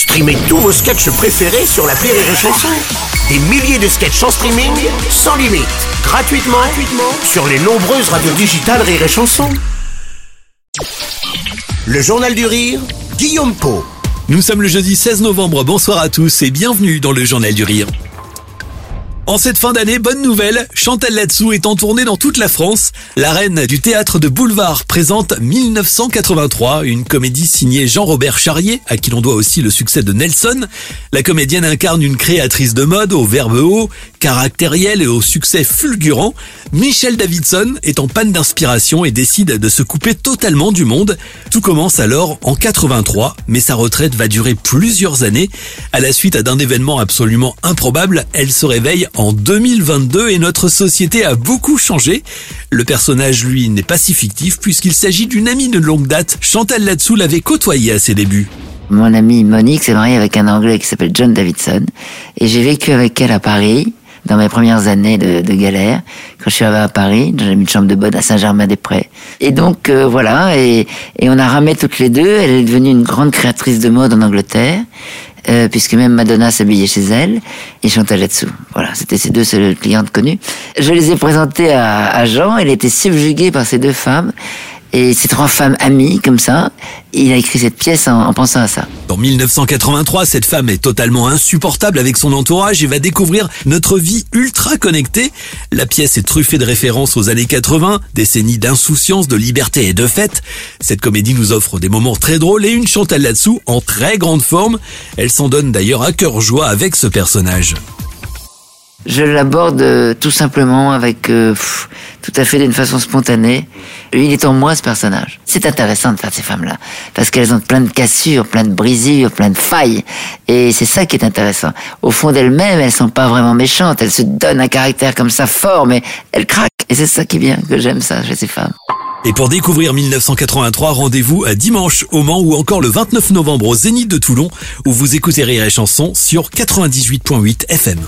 Streamez tous vos sketchs préférés sur la Rire et Chanson. Des milliers de sketchs en streaming, sans limite, gratuitement, gratuitement sur les nombreuses radios digitales Rire et Chanson. Le Journal du Rire, Guillaume Po. Nous sommes le jeudi 16 novembre, bonsoir à tous et bienvenue dans le Journal du Rire. En cette fin d'année, bonne nouvelle, Chantal Latsou est en tournée dans toute la France. La reine du théâtre de boulevard présente 1983, une comédie signée Jean-Robert Charrier, à qui l'on doit aussi le succès de Nelson. La comédienne incarne une créatrice de mode au verbe haut, caractériel et au succès fulgurant. Michel Davidson est en panne d'inspiration et décide de se couper totalement du monde. Tout commence alors en 83, mais sa retraite va durer plusieurs années. À la suite d'un événement absolument improbable, elle se réveille 2022 et notre société a beaucoup changé. Le personnage, lui, n'est pas si fictif puisqu'il s'agit d'une amie de longue date. Chantal Latsou l'avait côtoyé à ses débuts. Mon amie Monique s'est mariée avec un Anglais qui s'appelle John Davidson et j'ai vécu avec elle à Paris dans mes premières années de, galère, quand je suis arrivé à Paris, j'ai mis une chambre de bonne à Saint-Germain-des-Prés. Et donc euh, voilà, et on a ramé toutes les deux. Elle est devenue une grande créatrice de mode en Angleterre. Euh, puisque même Madonna s'habillait chez elle et chantait là-dessous. Voilà, c'était ses deux seules clientes connues. Je les ai présentées à, à Jean, elle était subjuguée par ces deux femmes. Et ces trois femmes amies, comme ça, il a écrit cette pièce en, pensant à ça. En 1983, cette femme est totalement insupportable avec son entourage et va découvrir notre vie ultra connectée. La pièce est truffée de références aux années 80, décennies d'insouciance, de liberté et de fête. Cette comédie nous offre des moments très drôles et une Chantal là-dessous en très grande forme. Elle s'en donne d'ailleurs à cœur joie avec ce personnage. Je l'aborde euh, tout simplement avec euh, tout à fait d'une façon spontanée. Il est en moi ce personnage. C'est intéressant de faire ces femmes-là parce qu'elles ont plein de cassures, plein de brisures, plein de failles et c'est ça qui est intéressant. Au fond d'elles-mêmes, elles sont pas vraiment méchantes. Elles se donnent un caractère comme ça fort, mais elles craquent et c'est ça qui bien que j'aime ça chez ces femmes. Et pour découvrir 1983, rendez-vous à dimanche au Mans ou encore le 29 novembre au Zénith de Toulon où vous écouterez les chansons sur 98.8 FM.